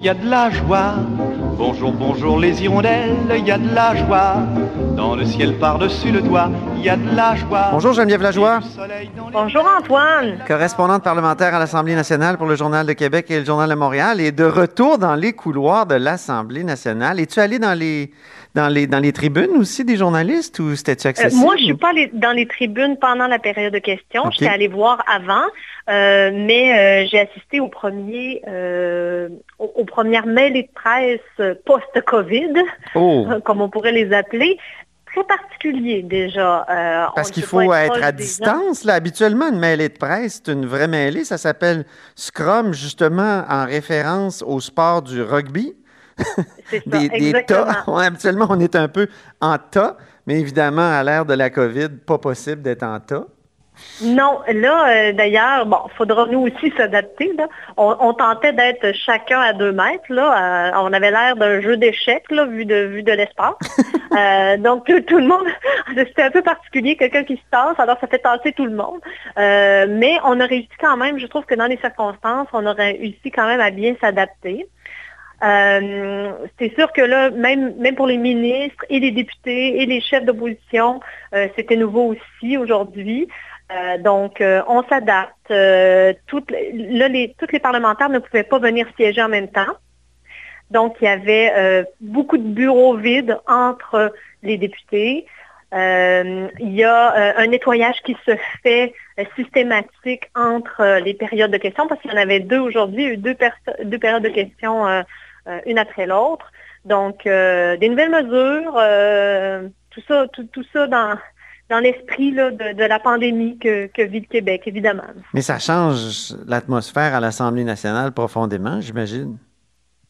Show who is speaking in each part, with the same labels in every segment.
Speaker 1: Il y a de la joie. Bonjour, bonjour les hirondelles, il y a de la joie. Dans le ciel par-dessus le toit, il y a de la joie.
Speaker 2: Bonjour Geneviève Lajoie,
Speaker 3: Bonjour Antoine.
Speaker 2: correspondante parlementaire à l'Assemblée nationale pour le Journal de Québec et le Journal de Montréal, et de retour dans les couloirs de l'Assemblée nationale. Es-tu allé dans les, dans, les, dans les tribunes aussi des journalistes ou c'était-tu
Speaker 3: Euh,
Speaker 2: accessible?
Speaker 3: moi, je suis pas dans les tribunes pendant la période de questions.
Speaker 2: Ok.
Speaker 3: J'étais allée voir avant, euh, mais euh, j'ai assisté au premier, aux, aux premières mêlées de presse post-Covid,
Speaker 2: Oh,
Speaker 3: comme on pourrait les appeler. Très particulier déjà. Euh,
Speaker 2: parce
Speaker 3: ne
Speaker 2: qu'il faut être
Speaker 3: proche
Speaker 2: à distance. Là. Habituellement, une mêlée de presse, c'est une vraie mêlée. Ça s'appelle Scrum, justement, en référence au sport du rugby.
Speaker 3: C'est ça,
Speaker 2: des, des
Speaker 3: exactement.
Speaker 2: tas. Habituellement, on est un peu en tas, mais évidemment, à l'ère de la COVID, pas possible d'être en tas.
Speaker 3: Non, là, euh, d'ailleurs, bon, faudra nous aussi s'adapter. là. On, on tentait d'être chacun à deux mètres. Là. Euh, on avait l'air d'un jeu d'échecs, là, vu de, vu de l'espace. Euh, donc, tout, tout le monde, c'était un peu particulier, quelqu'un qui se tasse, alors ça fait tasser tout le monde. Mais on a réussi quand même, je trouve que dans les circonstances, on aurait réussi quand même à bien s'adapter. Euh, c'est sûr que là, même, même pour les ministres et les députés et les chefs d'opposition, euh, c'était nouveau aussi aujourd'hui. Euh, donc, on s'adapte. Toutes, là, les, tous les parlementaires ne pouvaient pas venir siéger en même temps. Donc, il y avait beaucoup de bureaux vides entre les députés. Euh, il y a euh, un nettoyage qui se fait euh, systématique entre les périodes de questions, parce qu'il y en avait deux aujourd'hui, deux, deux périodes de questions, une après l'autre. Donc, des nouvelles mesures, tout ça, tout, tout ça dans, dans l'esprit de, de la pandémie que, que vit le Québec, évidemment.
Speaker 2: Mais ça change l'atmosphère à l'Assemblée nationale profondément, j'imagine.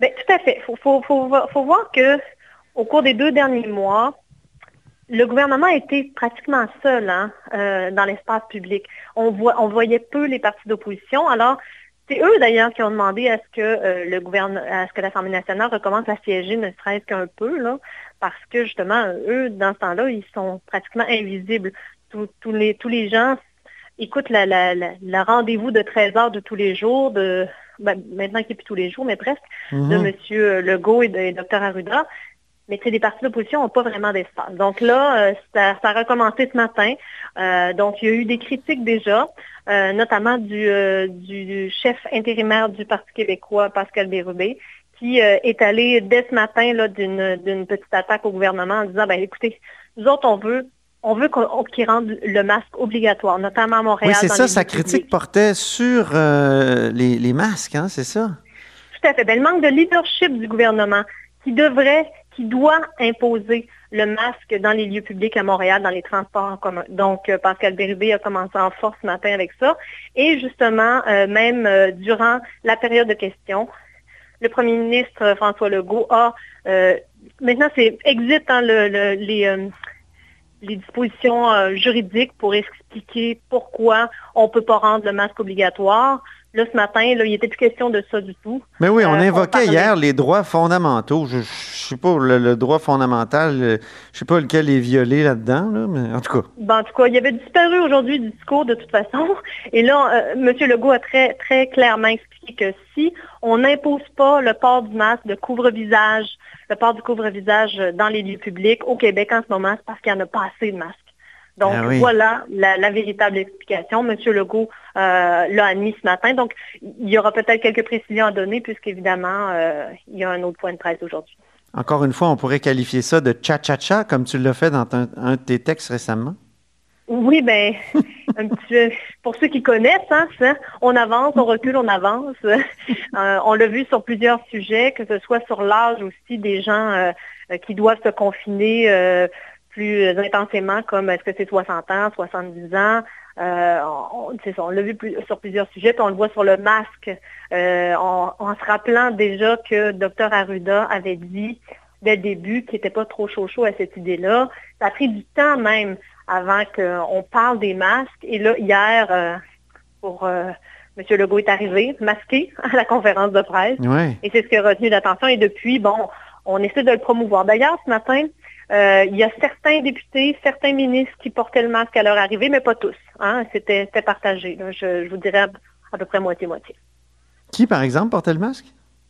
Speaker 3: Ben, tout à fait. Il faut, faut, faut, vo- faut voir que au cours des deux derniers mois, le gouvernement a été pratiquement seul hein, euh, dans l'espace public. On, voit, on voyait peu les partis d'opposition. Alors, c'est eux d'ailleurs qui ont demandé à ce que euh, le gouvernement, à ce que l'Assemblée nationale recommence à siéger, ne serait-ce qu'un peu, là, parce que justement, eux, dans ce temps-là, ils sont pratiquement invisibles. Tous, tous les, tous les gens écoutent la, la, la, la rendez-vous de 13 heures de tous les jours, de ben, maintenant qui n'est plus tous les jours, mais presque, de
Speaker 2: Mhm.
Speaker 3: M. Legault et de et Dr Arruda. Mais tu sais, les partis d'opposition n'ont pas vraiment d'espace. Donc là, euh, ça, ça a recommencé ce matin. Euh, donc, il y a eu des critiques déjà, euh, notamment du, du chef intérimaire du Parti québécois, Pascal Bérubé, qui est allé dès ce matin d'une petite attaque au gouvernement en disant, ben écoutez, nous autres, on veut on veut qu'ils rendent le masque obligatoire, notamment à Montréal.
Speaker 2: Oui, c'est ça, sa critique
Speaker 3: publics.
Speaker 2: portait sur euh, les, les masques, hein, c'est ça?
Speaker 3: Tout à fait. Ben, le manque de leadership du gouvernement qui devrait, qui doit imposer le masque dans les lieux publics à Montréal, dans les transports en commun. Donc, euh, Pascal Bérubé a commencé en force ce matin avec ça. Et justement, euh, même euh, durant la période de questions, le premier ministre François Legault a, maintenant c'est exit hein, le- le- les, les dispositions juridiques pour expliquer pourquoi on ne peut pas rendre le masque obligatoire. Là, ce matin, là, il n'était plus question de ça du tout.
Speaker 2: Mais oui, on
Speaker 3: Euh, on
Speaker 2: invoquait
Speaker 3: parlait-
Speaker 2: hier les droits fondamentaux. Je ne sais pas, le, le droit fondamental, euh, je sais pas lequel est violé là-dedans, là, mais en tout cas.
Speaker 3: Ben, en tout cas, il avait disparu aujourd'hui du discours de toute façon. Et là, euh, M. Legault a très, très clairement expliqué que si on n'impose pas le port du masque, le couvre-visage, le port du couvre-visage dans les lieux publics au Québec en ce moment, c'est parce qu'il n'y en a pas assez de masques. Donc
Speaker 2: Ah oui.
Speaker 3: voilà la, la véritable explication. M. Legault euh, l'a admis ce matin. Donc il y aura peut-être quelques précisions à donner puisqu'évidemment, euh, il y a un autre point de presse aujourd'hui.
Speaker 2: Encore une fois, on pourrait qualifier ça de cha-cha-cha, comme tu l'as fait dans un, un de tes textes récemment.
Speaker 3: Oui, ben, un petit pour ceux qui connaissent, hein, ça, on avance, on recule, on avance. Euh, on l'a vu sur plusieurs sujets, que ce soit sur l'âge aussi des gens euh, qui doivent se confiner euh, plus intensément, comme est-ce que c'est 60 ans, 70 ans? Euh, on, l'a vu sur plusieurs sujets, puis on le voit sur le masque, euh, en, se rappelant déjà que Dr Arruda avait dit dès le début qu'il n'était pas trop chaud chaud à cette idée-là. Ça a pris du temps même avant qu'on parle des masques. Et là, hier, euh, pour M. Legault est arrivé, masqué à la conférence de presse. Et c'est ce qui a retenu l'attention. Et depuis, bon, on essaie de le promouvoir. D'ailleurs, ce matin, euh, il y a certains députés, certains ministres qui portaient le masque à leur arrivée, mais pas tous. Hein. C'était partagé. Je, vous dirais à, peu près moitié-moitié.
Speaker 2: Qui, par exemple, portait le masque?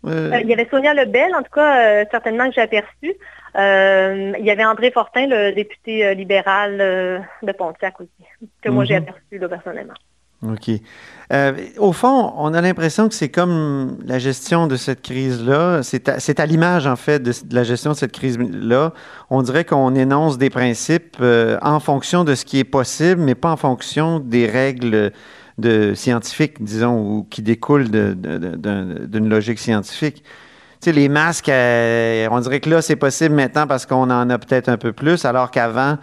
Speaker 3: Euh, euh, il y avait Sonia Lebel, en tout cas, certainement que j'ai aperçu. il y avait André Fortin, le député libéral de Pontiac aussi, que moi j'ai mhm. aperçu personnellement.
Speaker 2: OK. Euh, au fond, on a l'impression que c'est comme la gestion de cette crise-là. C'est à, l'image, en fait, de, la gestion de cette crise-là. On dirait qu'on énonce des principes euh, en fonction de ce qui est possible, mais pas en fonction des règles de, scientifiques, disons, ou qui découlent d'une logique scientifique. Tu sais, les masques, euh, on dirait que là, c'est possible maintenant parce qu'on en a peut-être un peu plus, alors qu'avant,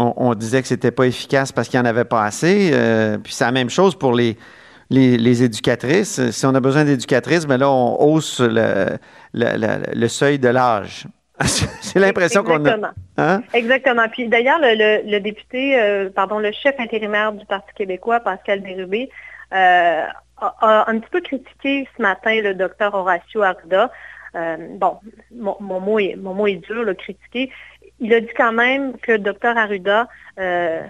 Speaker 2: on, disait que c'était pas efficace parce qu'il n'y en avait pas assez. Euh, puis c'est la même chose pour les, les, éducatrices. Si on a besoin d'éducatrices, mais ben là, on hausse le, le, seuil de l'âge. c'est l'impression qu'on a.
Speaker 3: Hein? Exactement. Puis d'ailleurs, le, député, euh, pardon, le chef intérimaire du Parti québécois, Pascal Bérubé, euh, a, un petit peu critiqué ce matin le docteur Horacio Arruda. bon, mon, mot est, mon mot est dur, le critiquer il a dit quand même que Dr Arruda, euh,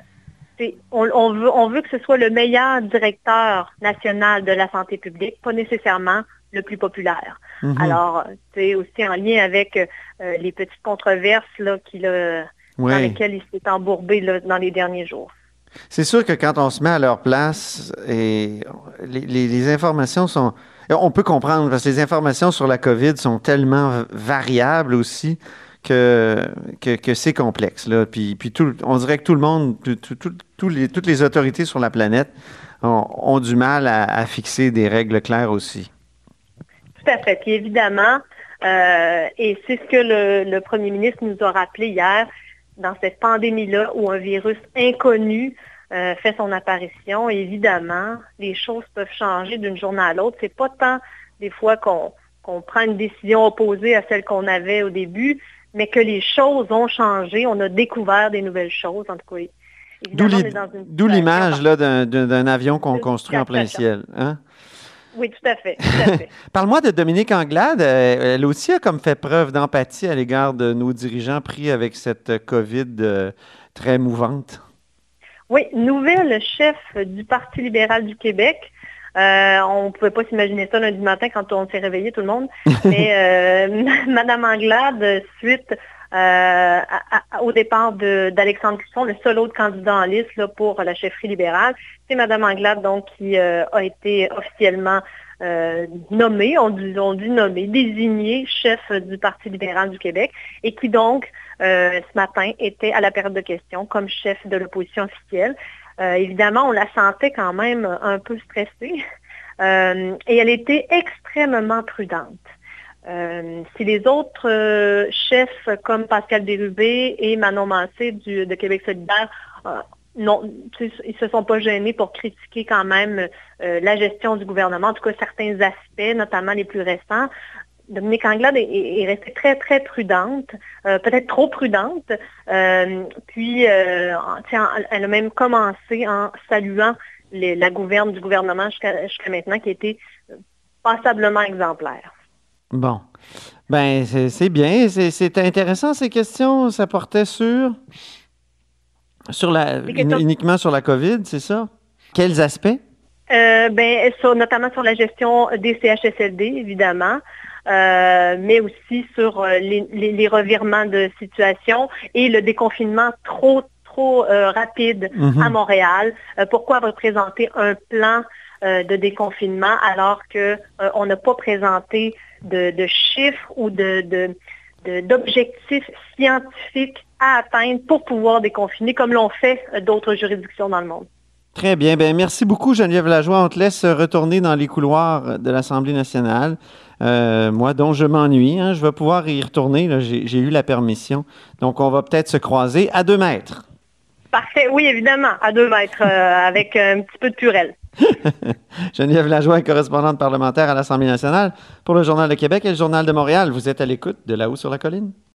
Speaker 3: on, veut, on veut que ce soit le meilleur directeur national de la santé publique, pas nécessairement le plus populaire. Mhm. Alors, c'est aussi en lien avec euh, les petites controverses là, dans lesquelles il s'est embourbé dans les derniers jours.
Speaker 2: C'est sûr que quand on se met à leur place, et les, les, informations sont... On peut comprendre parce que les informations sur la COVID sont tellement variables aussi que, que, c'est complexe. Là. Puis, puis on dirait que tout le monde, toutes les autorités sur la planète ont, du mal à, fixer des règles claires aussi.
Speaker 3: Tout à fait. Puis évidemment, euh, et c'est ce que le, le, premier ministre nous a rappelé hier, dans cette pandémie-là où un virus inconnu euh, fait son apparition, évidemment, les choses peuvent changer d'une journée à l'autre. C'est pas tant des fois qu'on prend une décision opposée à celle qu'on avait au début, mais que les choses ont changé. On a découvert des nouvelles choses, en tout cas.
Speaker 2: D'où l'image d'un avion qu'on construit en plein ciel. Hein?
Speaker 3: Oui, tout à fait.
Speaker 2: Parle-moi de Dominique Anglade. Euh, elle aussi a comme fait preuve d'empathie à l'égard de nos dirigeants pris avec cette COVID euh, très mouvante.
Speaker 3: Oui, nouvelle chef du Parti libéral du Québec. Euh, on ne pouvait pas s'imaginer ça lundi matin quand on s'est réveillé tout le monde. Mais euh, Madame Anglade, suite euh, au départ d'Alexandre Cusson, le seul autre candidat en liste pour la chefferie libérale, c'est Madame Anglade donc qui a été officiellement nommée, on dit, on dit chef du Parti libéral du Québec et qui donc ce matin était à la période de questions comme chef de l'opposition officielle. Euh, évidemment, on la sentait quand même un peu stressée euh, et elle était extrêmement prudente. Euh, si les autres chefs comme Pascal Dérubé et Manon Mancé de Québec solidaire non, ils se sont pas gênés pour critiquer quand même la gestion du gouvernement, en tout cas certains aspects, notamment les plus récents. Dominique Anglade est, restée très, très prudente, euh, peut-être trop prudente. Euh, puis, euh, elle a même commencé en saluant la gouverne du gouvernement jusqu'à maintenant, qui était passablement exemplaire.
Speaker 2: Bon. Ben, c'est bien. C'est intéressant, ces questions. Ça portait sur, sur la, uniquement sur la COVID, c'est ça? Quels aspects?
Speaker 3: ben, notamment sur la gestion des CHSLD, évidemment. Euh, mais aussi sur euh, les, revirements de situation et le déconfinement trop, trop euh, rapide à mhm. Montréal. pourquoi représenter un plan de déconfinement alors qu'on n'a pas présenté de, chiffres ou de, d'objectifs scientifiques à atteindre pour pouvoir déconfiner comme l'ont fait d'autres juridictions dans le monde?
Speaker 2: Très bien. Ben, merci beaucoup, Geneviève Lajoie. On te laisse retourner dans les couloirs de l'Assemblée nationale. Euh, moi, dont je m'ennuie. Hein, je vais pouvoir y retourner. J'ai eu la permission. Donc, on va peut-être se croiser à deux mètres.
Speaker 3: Parfait, oui, évidemment, à deux mètres, euh, avec un petit peu de purelle.
Speaker 2: Geneviève Lajoie, correspondante parlementaire à l'Assemblée nationale pour le Journal de Québec et le Journal de Montréal. Vous êtes à l'écoute de là-haut sur la colline?